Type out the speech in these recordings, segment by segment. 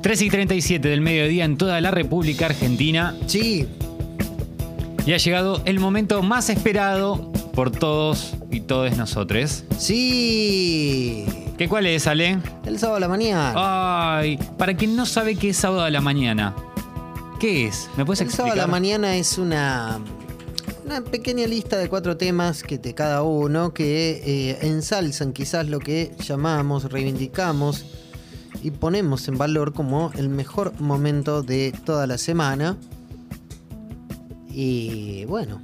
3 y 37 del mediodía en toda la República Argentina Sí, y ha llegado el momento más esperado por todos y todas nosotros. sí. ¿Qué cuál es, Ale? El sábado a la mañana. Ay, para quien no sabe qué es sábado a la mañana, ¿qué es? ¿Me puedes el sábado a explicar? la mañana es una, una pequeña lista de cuatro temas que de cada uno que eh, ensalzan quizás lo que llamamos, reivindicamos y ponemos en valor como el mejor momento de toda la semana. Y bueno,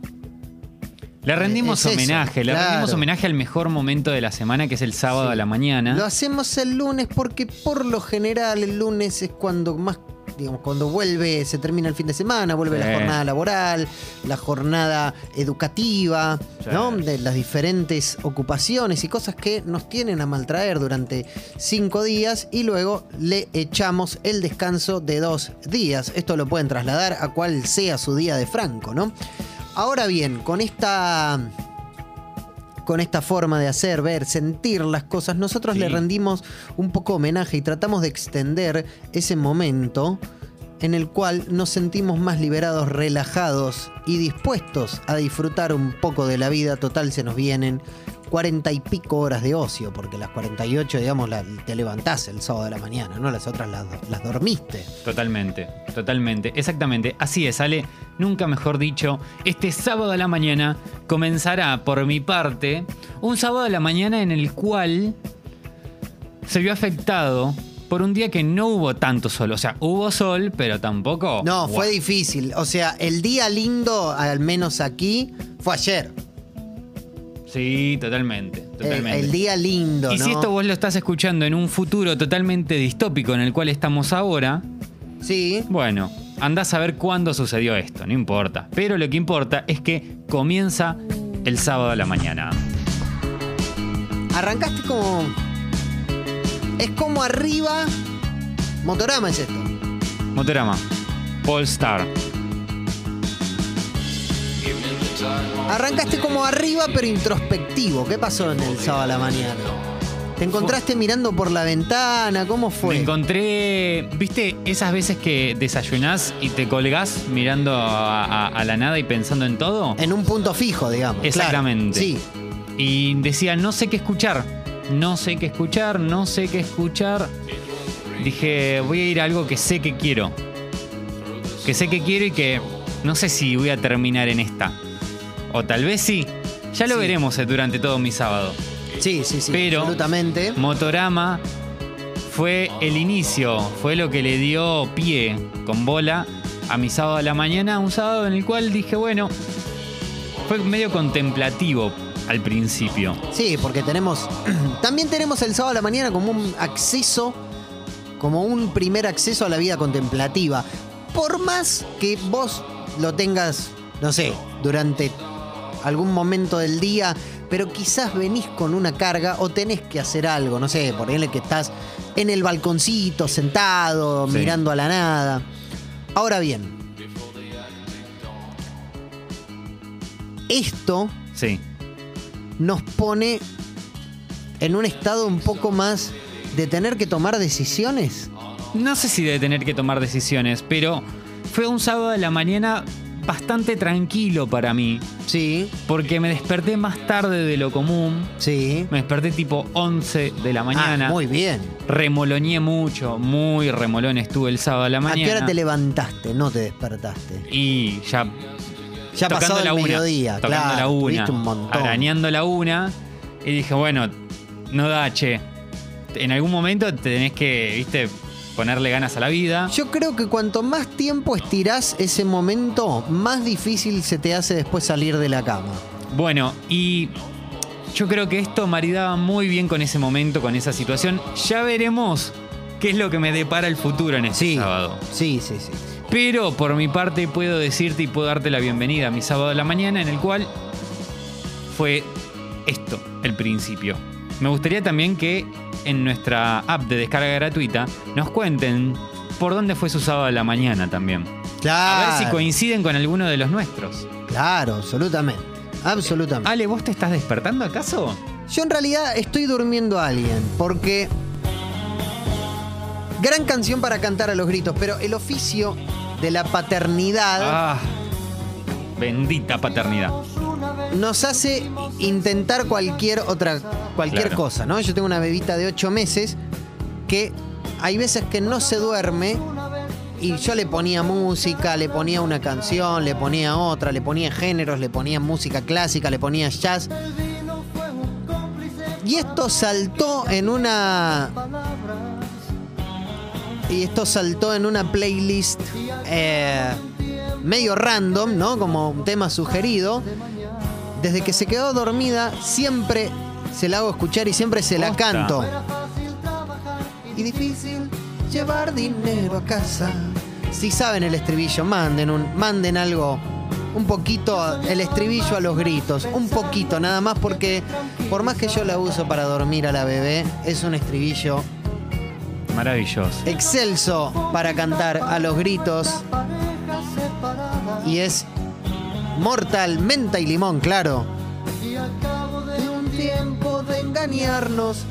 Le rendimos Es eso, homenaje, le claro. rendimos homenaje al mejor momento de la semana, que es el sábado Sí. a la mañana. Lo hacemos el lunes porque por lo general el lunes es cuando más, digamos, cuando vuelve, se termina el fin de semana, vuelve Sí. la jornada laboral, la jornada educativa, Sí. ¿no? De las diferentes ocupaciones y cosas que nos tienen a maltraer durante cinco días y luego le echamos el descanso de dos días. Esto lo pueden trasladar a cual sea su día de Franco, ¿no? Ahora bien, con esta con esta forma de hacer, ver, sentir las cosas, nosotros Sí. le rendimos un poco homenaje y tratamos de extender ese momento en el cual nos sentimos más liberados, relajados y dispuestos a disfrutar un poco de la vida. Total, se nos vienen cuarenta y pico horas de ocio, porque las 48, digamos, la- te levantás el sábado de la mañana, ¿no? Las otras las, las dormiste. Totalmente, totalmente, exactamente. Así es, Ale, nunca mejor dicho, este sábado a la mañana comenzará por mi parte un sábado a la mañana en el cual se vio afectado por un día que no hubo tanto sol. O sea, hubo sol, pero tampoco... No, fue difícil. O sea, el día lindo, al menos aquí, fue ayer. Sí, totalmente, El, totalmente. el día lindo, y ¿no? si esto vos lo estás escuchando en un futuro totalmente distópico en el cual estamos ahora, Sí. Bueno, andás a ver cuándo sucedió esto, no importa. Pero lo que importa es que comienza el sábado a la mañana. Arrancaste como. Es como arriba. Motorama es esto. Motorama, Polestar. Arrancaste como arriba, pero introspectivo. ¿Qué pasó en el sábado a la mañana? ¿Te encontraste mirando por la ventana? ¿Cómo Me fue? encontré, viste, esas veces que desayunás y te colgás mirando a, a- a la nada y pensando en todo. En un punto fijo, digamos. claro. Exactamente. Sí. Y decía, no sé qué escuchar, no sé qué escuchar, no sé qué escuchar. Dije, voy a ir a algo que sé que quiero. Que sé que quiero y que no sé si voy a terminar en esta. O tal vez sí. Ya lo Sí. veremos eh, durante todo mi sábado. Sí, sí, sí. Pero- Absolutamente. Motorama fue el inicio, fue lo que le dio pie con bola a mi sábado a la mañana, un sábado en el cual dije, bueno, fue medio contemplativo al principio. Sí, porque tenemos. También tenemos el sábado a la mañana como un acceso. Como un primer acceso a la vida contemplativa. Por más que vos lo tengas, no sé, durante algún momento del día, pero quizás venís con una carga o tenés que hacer algo, no sé, por ejemplo que estás en el balconcito, sentado, Sí. mirando a la nada. Ahora bien, esto Sí. nos pone en un estado un poco más de tener que tomar decisiones. No sé si de tener que tomar decisiones, pero fue un sábado de la mañana bastante tranquilo para mí, Sí, porque me desperté más tarde de lo común. sí. Me desperté tipo 11 de la mañana. Ah, muy bien. Remoloneé mucho, muy remolón estuve el sábado a la ¿A mañana. qué hora te levantaste? No te despertaste. Y ya Ya pasado el la una, mediodía, tocando claro. la una, un montón. arañando la una, y dije, bueno, no da, che. En algún momento te tenés que, viste, ponerle ganas a la vida. Yo creo que cuanto más tiempo estirás ese momento, más difícil se te hace después salir de la cama. Bueno, y yo creo que esto maridaba muy bien con ese momento, con esa situación. Ya veremos qué es lo que me depara el futuro en este Sí, sábado. sí, sí, sí. Pero por mi parte puedo decirte y puedo darte la bienvenida a mi sábado de la mañana en el cual fue esto, el principio. Me gustaría también que en nuestra app de descarga gratuita nos cuenten por dónde fue su sábado de la mañana también. Claro. A ver si coinciden con alguno de los nuestros. Claro, absolutamente. Absolutamente. Ale, ¿vos te estás despertando acaso? Yo en realidad estoy durmiendo a alguien, porque Gran canción para cantar a los gritos, pero el oficio de la paternidad Ah, bendita paternidad. Nos hace intentar cualquier otra cualquier Claro. cosa, ¿no? Yo tengo una bebita de 8 meses que hay veces que no se duerme y yo le ponía música, le ponía una canción, le ponía otra, le ponía géneros, le ponía música clásica, le ponía jazz. Y esto saltó en una y esto saltó en una playlist eh, medio random, ¿no? Como un tema sugerido. Desde que se quedó dormida, siempre se la hago escuchar y siempre se la Posta. canto. Y difícil llevar dinero a casa. Si saben el estribillo, manden, un, manden algo, un poquito, el estribillo a los gritos, un poquito nada más, porque por más que yo la uso para dormir a la bebé, es un estribillo Maravilloso. excelso para cantar a los gritos. Y es mortal, menta y limón, claro. Y a cabo de un tiempo de engañarnos,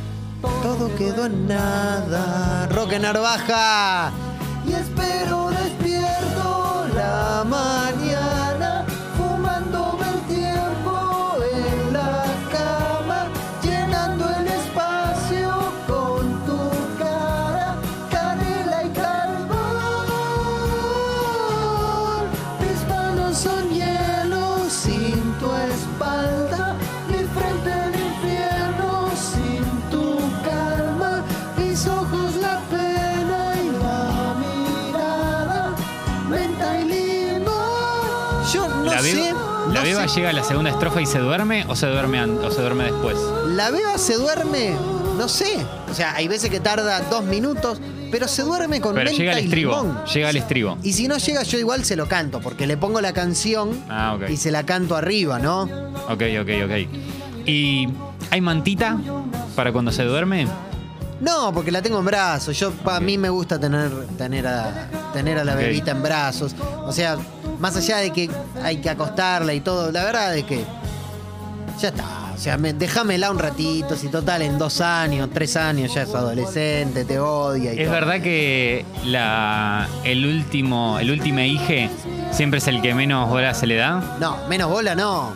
todo quedó en nada. Roque Narvaja. Y espero despierto la mañana, llega a la segunda estrofa y se duerme o se duerme, o se duerme después? La beba se duerme, no sé. O sea, hay veces que tarda dos minutos, pero se duerme con Pero menta llega al y estribo. limón. Llega al estribo. Y si no llega, yo igual se lo canto, porque le pongo la canción Ah, y se la canto arriba, ¿no? Ok, ok, ok. ¿Y hay mantita para cuando se duerme? No, porque la tengo en brazos. Yo, para mí me gusta tener, tener, a, tener a la bebita en brazos. O sea, más allá de que hay que acostarla y todo, la verdad es que ya está. O sea, me- déjamela un ratito, si total en dos años, tres años ya es adolescente, te odia y Es todo. verdad que la, el último, el último hije siempre es el que menos horas se le da. No, menos bola no.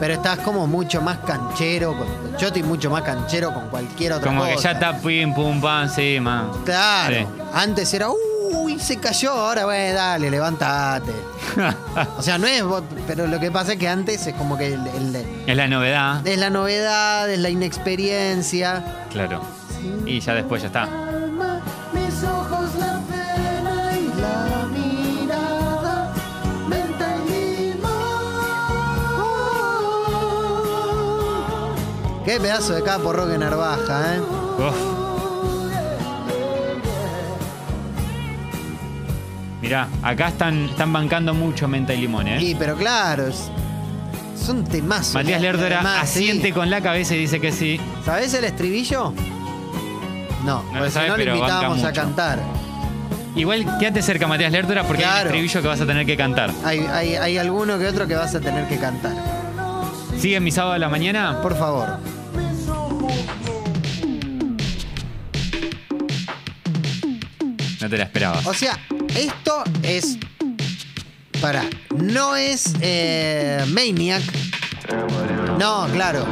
Pero estás como mucho más canchero. con- yo estoy mucho más canchero con cualquier otra Como cosa. que ya está pim, pum, pam, sí. Claro. Sí. Antes era, uy, se cayó, ahora, bueno, dale, levántate. o sea, no es, pero lo que pasa es que antes es como que el- el- Es la novedad. es la novedad, es la inexperiencia. Claro. Y ya después ya está. Alma, mis ojos la pena y la mirada, menta y limón. Qué pedazo de capo Roque Narvaja, ¿eh? Uf. Mirá, acá están, están bancando mucho menta y limón, ¿eh? Sí, pero claro, es, es un temazo. Matías Lertora Además, asiente sí. con la cabeza y dice que sí. ¿Sabés el estribillo? No, lo porque si sabe, no pero banca invitábamos a mucho. cantar. Igual quédate cerca, Matías Lertora, porque hay un Claro. estribillo que vas a tener que cantar. Hay, hay, hay alguno que otro que vas a tener que cantar. ¿Sigue mi sábado a la mañana? Por favor. No te la esperaba. O sea, esto es. Para. No es eh, Maniac. No, claro.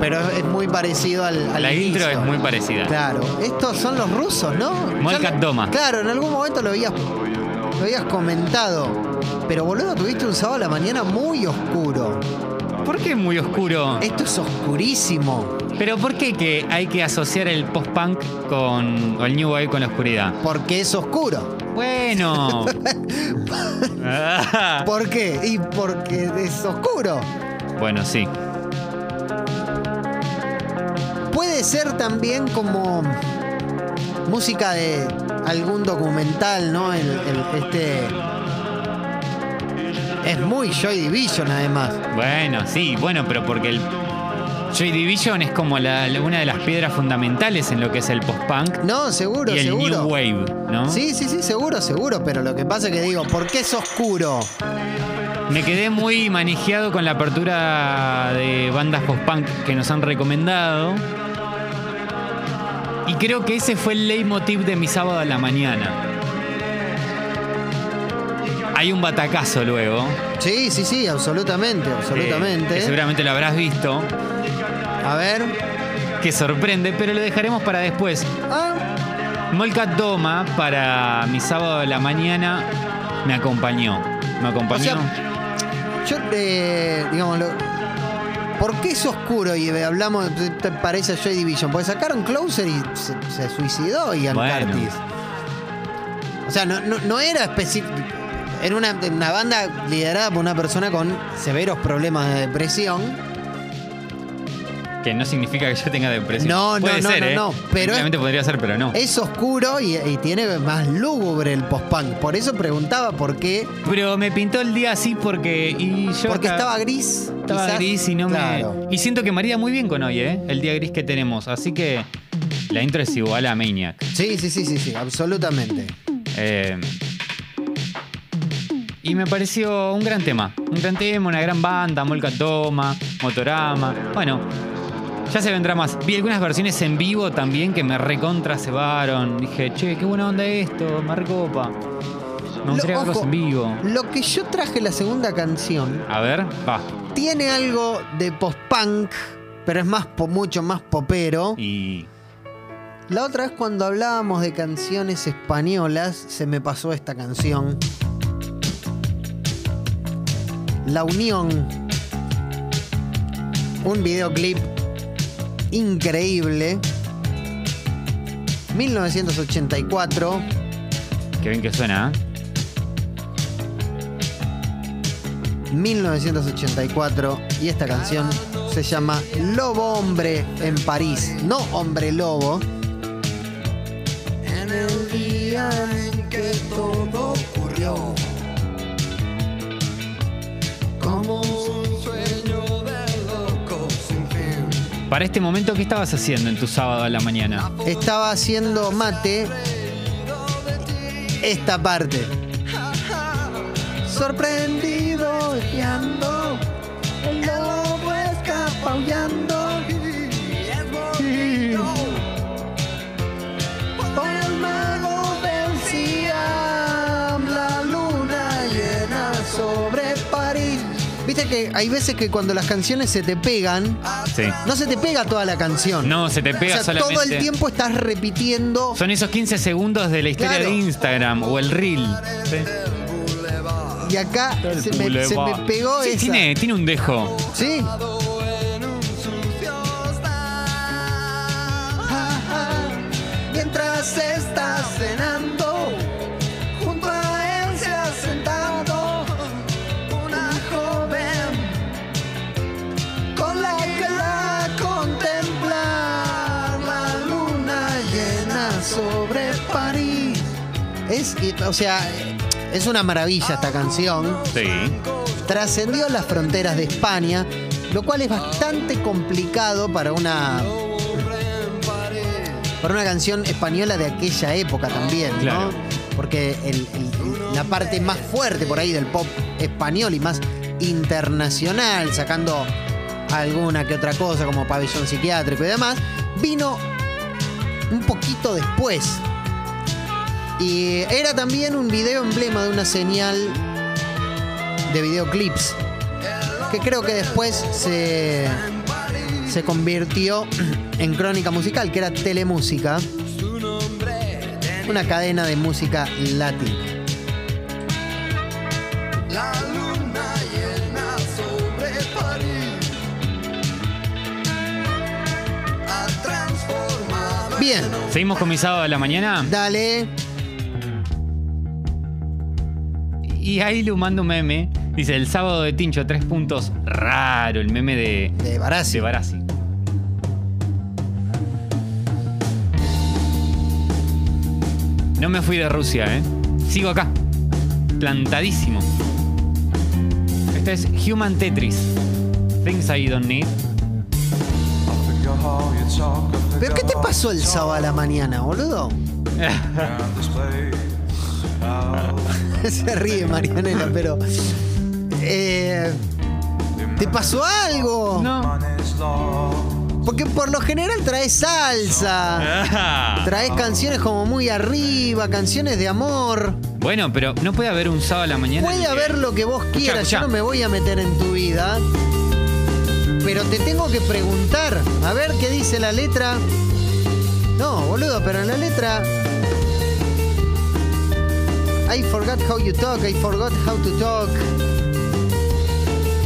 Pero es muy parecido al. al La intro es muy parecida. Claro. Estos son los rusos, ¿no? Molkat Doma. Claro, en algún momento lo habías, lo habías comentado. Pero boludo, tuviste un sábado a la mañana muy oscuro. ¿Por qué muy oscuro? Esto es oscurísimo. Pero ¿por qué que hay que asociar el post-punk con o el new wave con la oscuridad? Porque es oscuro. Bueno. ¿Por qué? Y porque es oscuro. bueno, sí. Puede ser también como música de algún documental, ¿no? El, el- este. Es muy Joy Division, además. Bueno, sí, bueno, pero porque el Joy Division es como la- la- una de las piedras fundamentales en lo que es el post-punk No, seguro, y el seguro. new wave, ¿no? Sí, sí, sí, seguro, seguro. Pero lo que pasa es que digo, ¿por qué es oscuro? Me quedé muy manejado con la apertura de bandas post-punk que nos han recomendado. Y creo que ese fue el leitmotiv de mi sábado a la mañana. Hay un batacazo luego. Sí, sí, sí, absolutamente, eh, absolutamente. que seguramente lo habrás visto. A ver. Que sorprende, pero lo dejaremos para después. Ah, Molcat Doma para mi sábado de la mañana me acompañó. Me acompañó. O sea, yo, eh, digamos, lo- ¿por qué es oscuro? Y hablamos, te- te parece a Joy Division. Porque sacaron Closer y se, se suicidó Ian Bueno. Curtis. O sea, no, no, no era específico. Era una, una banda liderada por una persona con severos problemas de depresión. Que no significa que yo tenga depresión. No, no, Puede no, ser, no, ¿eh? no, pero es- podría ser, pero no. Es oscuro y, y tiene más lúgubre el post-punk. Por eso preguntaba por qué. Pero me pintó el día así porque. Y yo Porque acá- estaba gris. Estaba quizás. gris y no Claro. me. Y siento que marida muy bien con hoy, ¿eh? El día gris que tenemos. Así que la intro es igual a Maniac. Sí, sí, sí, sí, sí, absolutamente. Eh, y me pareció un gran tema. Un gran tema, una gran banda, Molca Toma, Motorama. Bueno, ya se vendrá más. Vi algunas versiones en vivo también que me recontra cebaron. Dije, che, qué buena onda esto, me recopa. Me gustaría verlos en vivo. Lo que yo traje la segunda canción A ver, va. tiene algo de post-punk, pero es más po- mucho más popero. Y. La otra vez cuando hablábamos de canciones españolas, se me pasó esta canción. La Unión. Un videoclip increíble. 1984. Qué bien que suena, ¿eh? 1984 y esta canción se llama Lobo Hombre en París, no Hombre Lobo. En el día en que todo ocurrió, Para este momento, ¿qué estabas haciendo en tu sábado a la mañana? Estaba haciendo mate esta parte. Sorprendido, espiando, el lobo escapa. Viste que hay veces que cuando las canciones se te pegan, Sí. no se te pega toda la canción. No, se te o pega sea, solamente. todo el tiempo estás repitiendo. Son esos 15 segundos de la historia Claro. de Instagram o el reel. Sí. Y acá se me, se me pegó Sí, esa. tiene, tiene un dejo. Sí. Mientras estás cenando, sobre París. Es, o sea, es una maravilla esta canción Sí. trascendió las fronteras de España, lo cual es bastante complicado para una para una canción española de aquella época también, ¿no? Claro. Porque el- el- la parte más fuerte por ahí del pop español y más internacional, sacando alguna que otra cosa como pabellón psiquiátrico y demás, vino un poquito después. Y era también un video emblema de una señal de videoclips que creo que después se, se convirtió en crónica musical, que era Telemúsica, una cadena de música latina. Bien, Seguimos con mi sábado a la mañana. dale. Y ahí le mando un meme. Dice, el sábado de Tincho, tres puntos. Raro, el meme de, De Barassi. de Barassi. No me fui de Rusia, ¿eh? Sigo acá. Plantadísimo. Este es Human Tetris. Things I Don't Need. ¿Pero qué te pasó el sábado a la mañana, boludo? Se ríe Marianela, pero. eh, ¿Te pasó algo? No. Porque por lo general traes salsa, traes canciones como muy arriba, canciones de amor. Bueno, pero no puede haber un sábado a la mañana. Puede que- haber lo que vos quieras, escuchá. yo no me voy a meter en tu vida. Pero te tengo que preguntar, a ver qué dice la letra. No, boludo, pero en la letra. I forgot how you talk, I forgot how to talk.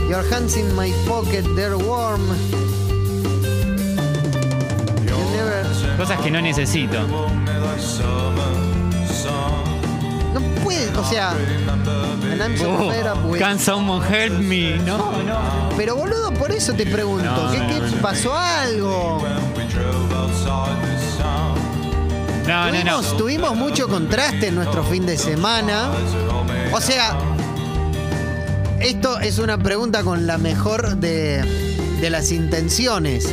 Your hands in my pocket, they're warm. You never- Cosas que no necesito. Puede, o sea. And I'm so fed up with- can someone help me? No, no. Pero boludo, por eso te pregunto, No, ¿qué, no, qué no. pasó algo? No, no, no. Tuvimos, tuvimos mucho contraste en nuestro fin de semana. O sea, esto es una pregunta con la mejor de, de las intenciones.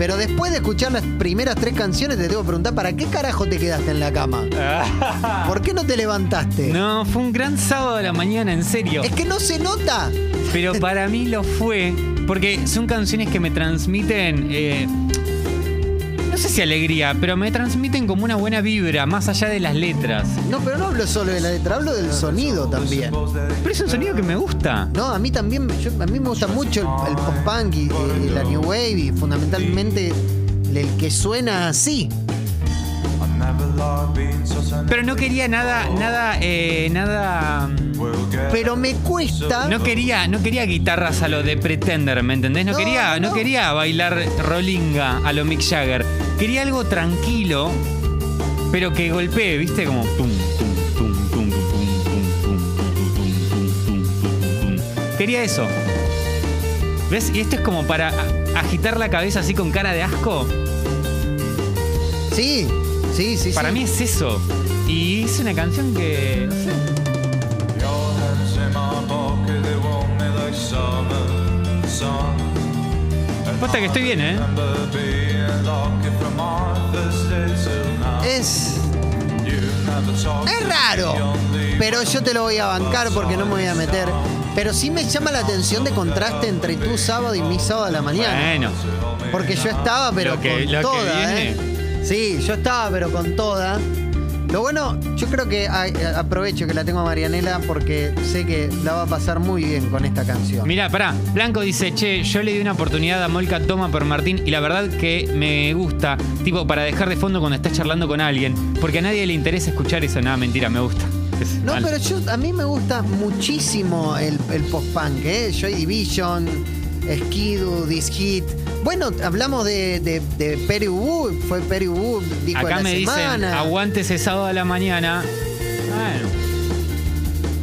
Pero después de escuchar las primeras tres canciones, te tengo que preguntar, ¿para qué carajo te quedaste en la cama? ¿Por qué no te levantaste? No, fue un gran sábado de la mañana, en serio. Es que no se nota. Pero para mí lo fue porque son canciones que me transmiten, eh, sé si alegría, pero me transmiten como una buena vibra, más allá de las letras. No, pero no hablo solo de la letra, hablo del sonido también. Pero es un sonido que me gusta. No, a mí también, yo- a mí me gusta mucho el, el post-punk y, y la new wave y fundamentalmente el que suena así. Pero no quería nada, nada, eh, nada. Pero me cuesta. No quería, no quería guitarras a lo de Pretender, ¿me entendés? No, No, quería, no. no. quería bailar rolinga a lo Mick Jagger. Quería algo tranquilo, pero que golpee, ¿viste? Como tum, tum, tum, tum, tum, tum, tum, tum, tum. Quería eso. ¿Ves? Y esto es como para agitar la cabeza así con cara de asco. Sí, sí, sí. Para mí es eso. Y es una canción que. No sé. Posta que estoy bien, ¿eh? Es. Es raro. Pero yo te lo voy a bancar porque no me voy a meter. Pero sí me llama la atención de contraste entre tu sábado y mi sábado a la mañana. Bueno. Porque yo estaba, pero Lo que- con lo que toda, viene. ¿eh? Sí, yo estaba, pero con toda. Lo bueno, yo creo que ay, aprovecho que la tengo a Marianela porque sé que la va a pasar muy bien con esta canción. Mira, pará. Blanco dice, che, yo le di una oportunidad a Molca Toma por Martín y la verdad que me gusta, tipo, para dejar de fondo cuando estás charlando con alguien, porque a nadie le interesa escuchar eso. Nada, mentira, me gusta. Es No, mal. pero yo, a mí me gusta muchísimo el, el post-punk, ¿eh? Joy Division, Skidu, This Hit. Bueno, hablamos de, de, fue disco Acá de la me dicen, semana. aguante ese sábado a la mañana. Bueno.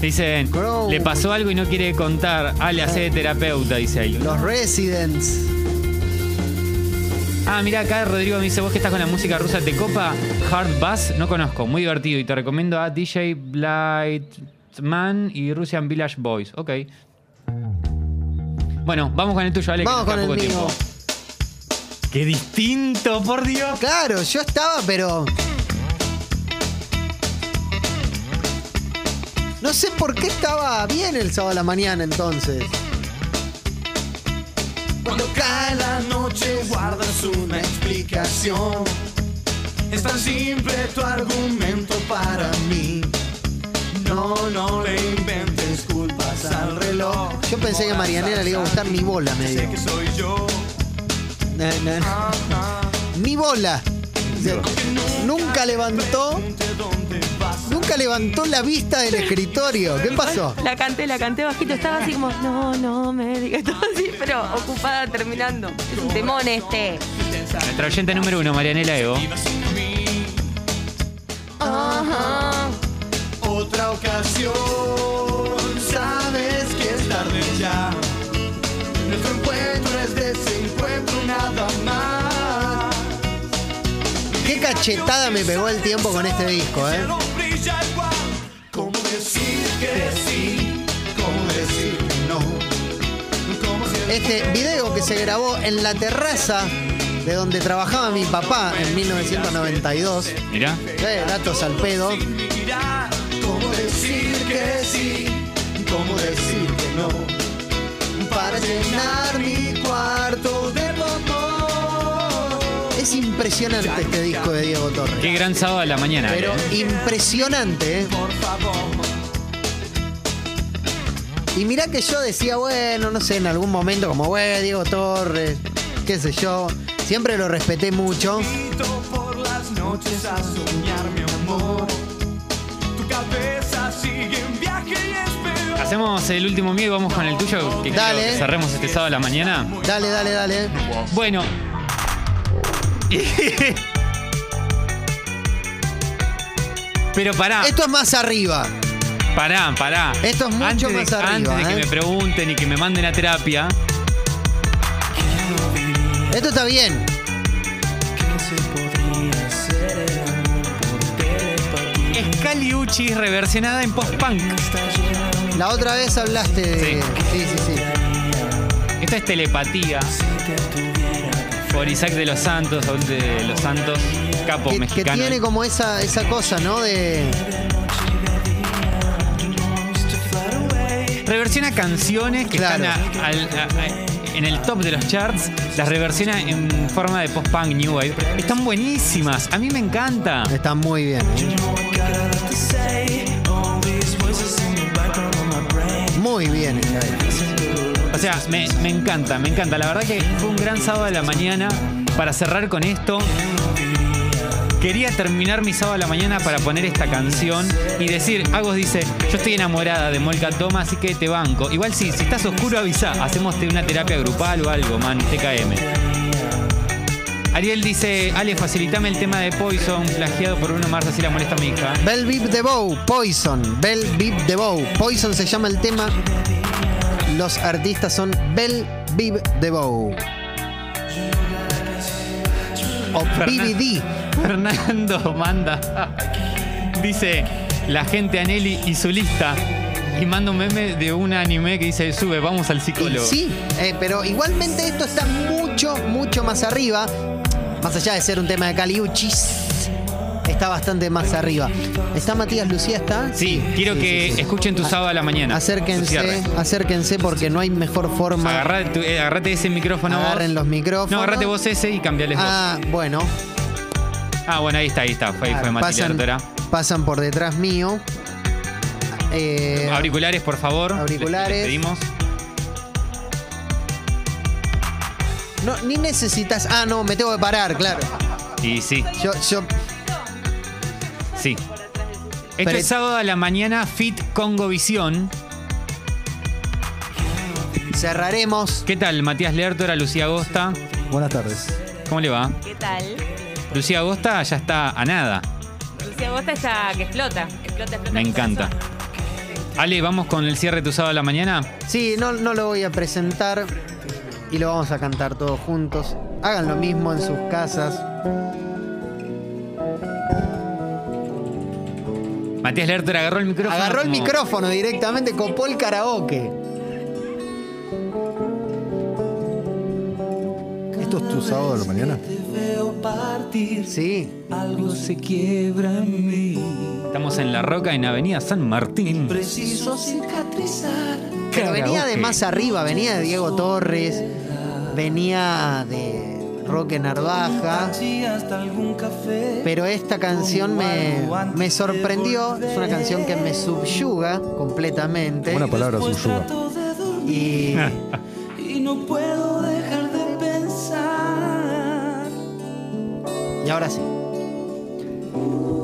Dicen, le pasó algo y no quiere contar. Ah, le hace de terapeuta, dice ahí. Los Residents. Ah, mira, acá Rodrigo me dice, vos que estás con la música rusa, ¿te copa Hard Bass? No conozco, muy divertido y te recomiendo a DJ Blightman y Russian Village Boys. Ok. Bueno, vamos con el tuyo, Ale. que Vamos nos con queda el poco mío. tiempo. ¡Qué distinto, por Dios! Claro, yo estaba, pero. No sé por qué estaba bien el sábado a la mañana entonces. Cuando cae la noche guardas una explicación. Es tan simple tu argumento para mí. No, no le inventes culpas al reloj. Yo pensé que a Marianela le iba a gustar mi bola, me dijo. que soy yo. No, no, no. Ajá. Mi bola. O sea, nunca levantó, nunca levantó la vista del escritorio. ¿Qué pasó? La canté, la canté bajito. Estaba así como, no, no me digas. Estaba así, pero ocupada terminando. Es un temón este. Nuestra oyente número uno, Marianela Evo. Ajá. Otra ocasión. Ya. Nuestro encuentro es desencuentro nada más. Qué cachetada me pegó el tiempo con este disco, ¿eh? Cielo brilla igual. ¿Cómo decir que sí? ¿Cómo decir que no? ¿Cómo si el Este video que se grabó en la terraza de donde trabajaba mi papá en 1992. Mirá. Eh, datos al pedo. ¿Cómo decir que sí? ¿Cómo decir que no? Para llenar mi cuarto de amor. impresionante este disco de Diego Torres. Qué gran sábado de la mañana. Pero ¿eh? impresionante, ¿eh? Por favor. Y mirá que yo decía, bueno, no sé, en algún momento, como, bueno, Diego Torres, qué sé yo. Siempre lo respeté mucho. Por las noches a soñar, mi amor. Hacemos el último mío y vamos con el tuyo. Que Dale. que cerremos este sábado de la mañana. Dale, dale, dale. Bueno. Pero pará, Esto es más arriba. pará, pará. Esto es mucho antes de, más arriba, Antes de que ¿eh? me pregunten y que me manden a terapia, Esto está bien. es Cali Uchis reversionada en post-punk. La otra vez hablaste de. Sí. Sí, sí, sí. Esta es telepatía. Por Isaac de los Santos, de los Santos, capo Que, que mexicano. tiene como esa, esa cosa, ¿no? De. Reversiona canciones que Claro. están a- al- a- a- en el top de los charts, las reversiona en forma de post-punk New Wave. Están buenísimas, a mí me encanta. Está muy bien. ¿eh? Muy bien. O sea, me, me encanta, me encanta. La verdad que fue un gran sábado de la mañana para cerrar con esto. Quería terminar mi sábado de la mañana para poner esta canción y decir, Agos dice, yo estoy enamorada de Molca Toma, así que te banco. Igual sí, si estás oscuro avisa, hacemos una terapia grupal o algo, man, TKM. Ariel dice, Ale, facilitame el tema de Poison, plagiado por Bruno Mars, así la molesta a mi hija. Bell Bip the Bow, Poison. Bell Bip the Bow. Poison se llama el tema. Los artistas son Bell Bip the Bow. O BBD. Fernando manda. Dice la gente Aneli y su lista. Y manda un meme de un anime que dice, sube, vamos al Y psicólogo. sí, eh, pero igualmente esto está mucho, mucho más arriba. Más allá de ser un tema de Caliuchis, está bastante más arriba. ¿Está Matías Lucía? ¿Está? Sí, quiero sí, que sí, sí. escuchen tu sábado a la mañana. Acérquense, acérquense porque no hay mejor forma. Agarrate, tu- eh, agarrate ese micrófono Agarren vos. los micrófonos. No, agarrate vos ese y cambiales vos. Ah, bueno. Ah, bueno, ahí está, ahí está. Fue, ahí fue Mati pasan, pasan por detrás mío. Eh, Auriculares, por favor. Auriculares. Les- les pedimos. No, ni necesitas. Ah, no, me tengo que parar, claro. Y sí, Yo, yo. sí. Esto Pero- es sábado a la mañana, Fit Congo Visión. Cerraremos. ¿Qué tal, Matías Lertora, Lucía Agosta? Buenas tardes. ¿Cómo le va? ¿Qué tal? Lucía Agosta ya está a nada. Lucía Agosta está que explota. Explota, explota. Me mi encanta. corazón. Ale, ¿vamos con el cierre de tu sábado a la mañana? Sí, no, no lo voy a presentar. Y lo vamos a cantar todos juntos. Hagan lo mismo en sus casas. Matías Lertora agarró el micrófono. Agarró el como- micrófono directamente, copó el karaoke. ¿Esto es tu sábado de la mañana? Sí. Algo se quiebra en mí. Estamos en La Roca, en Avenida San Martín. Preciso cicatrizar. Pero venía de más arriba, venía de Diego Torres, venía de Roque Narvaja. Pero esta canción me, me sorprendió. Es una canción que me subyuga completamente. Buena palabra, subyuga. Y, y no puedo dejar de pensar. y ahora sí.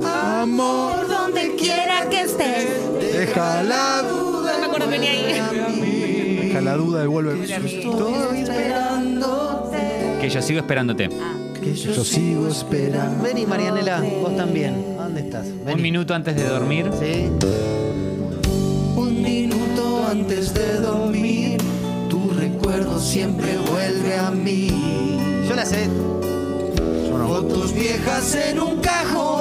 Amor, quiera que estés. Deja la No me acuerdo que venía ahí. Deja la duda y vuelve. estoy esperándote. Que yo sigo esperándote. Que yo, Yo sigo esperando. Vení, Marianela, vos también. ¿A ¿Dónde estás? Vení. Un minuto antes de dormir. Sí. Un minuto antes de dormir, tu recuerdo siempre vuelve a mí. Yo la sé. Fotos viejas en un cajón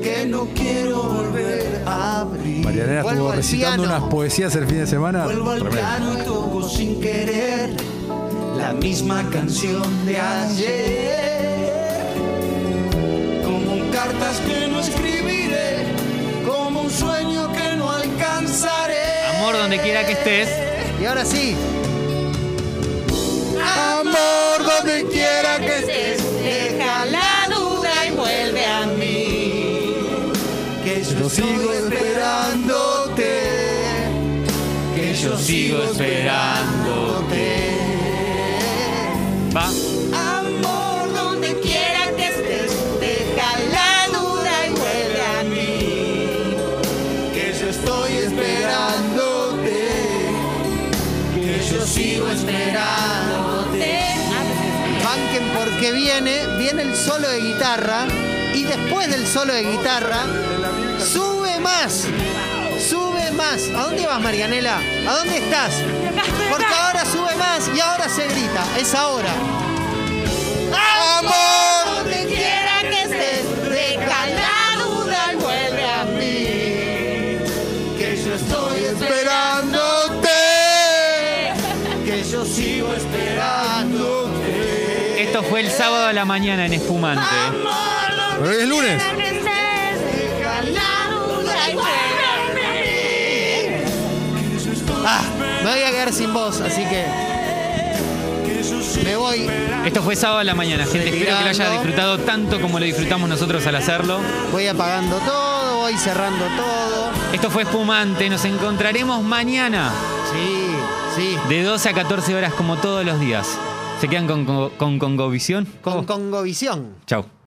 que no quiero volver a abrir. Marianela Vuelvo estuvo recitando piano. unas poesías el fin de semana. Vuelvo al Tremendo. piano y toco sin querer la misma canción de ayer. Como cartas que no escribiré, como un sueño que no alcanzaré. Amor, donde quiera que estés. Y ahora sí. Amor, donde quiera sigo esperándote. Que yo sigo esperándote. Va. Amor, donde quiera que estés, deja la duda y vuelve a mí. Que yo estoy esperándote. Que yo sigo esperándote. Banquen porque viene, viene el solo de guitarra y después del solo de guitarra sube más, sube más. ¿A dónde vas, Marianela? ¿A dónde estás? Porque ahora sube más y ahora se grita. Es ahora. Amor, Donde quiera que estés, deja la duda y vuelve a mí. Que yo estoy esperándote. Que yo sigo esperándote. Esto fue el sábado a la mañana en Espumante. Amor, donde Es lunes. Me voy a quedar sin voz, así que me voy. Esto fue sábado a la mañana, gente. Espero que lo haya disfrutado tanto como lo disfrutamos nosotros al hacerlo. Voy apagando todo, voy cerrando todo. Esto fue Espumante. Nos encontraremos mañana Sí, sí. de 12 a 14 horas como todos los días. ¿Se quedan con, con, con Congovisión? Con Congovisión. Chau.